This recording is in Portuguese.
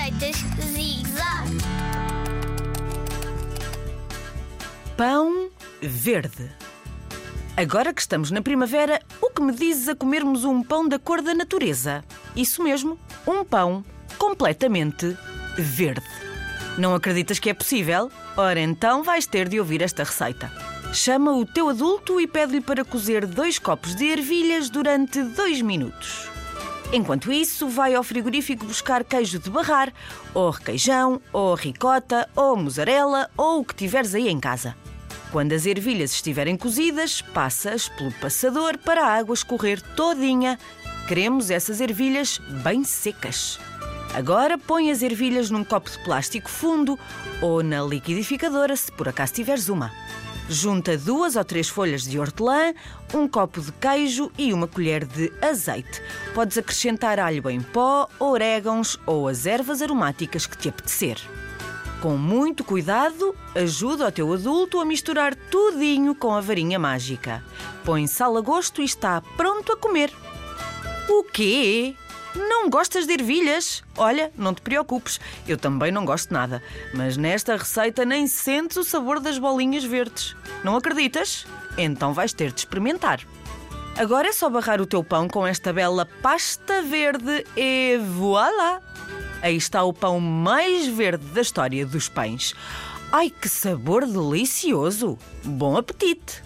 Receitas Zig. Pão verde. Agora que estamos na primavera, o que me dizes a comermos um pão da cor da natureza? Isso mesmo, um pão completamente verde. Não acreditas que é possível? Ora, então vais ter de ouvir esta receita. Chama o teu adulto e pede-lhe para cozer dois copos de ervilhas durante dois minutos. Enquanto isso, vai ao frigorífico buscar queijo de barrar, ou requeijão, ou ricota, ou mussarela, ou o que tiveres aí em casa. Quando as ervilhas estiverem cozidas, passas pelo passador para a água escorrer todinha. Queremos essas ervilhas bem secas. Agora põe as ervilhas num copo de plástico fundo ou na liquidificadora, se por acaso tiveres uma. Junta duas ou três folhas de hortelã, um copo de queijo e uma colher de azeite. Podes acrescentar alho em pó, orégãos ou as ervas aromáticas que te apetecer. Com muito cuidado, ajuda o teu adulto a misturar tudinho com a varinha mágica. Põe sal a gosto e está pronto a comer. O quê? Não gostas de ervilhas? Olha, não te preocupes, eu também não gosto nada. Mas nesta receita nem sentes o sabor das bolinhas verdes. Não acreditas? Então vais ter de experimentar. Agora é só barrar o teu pão com esta bela pasta verde e voilá! Aí está o pão mais verde da história dos pães. Ai, que sabor delicioso! Bom apetite!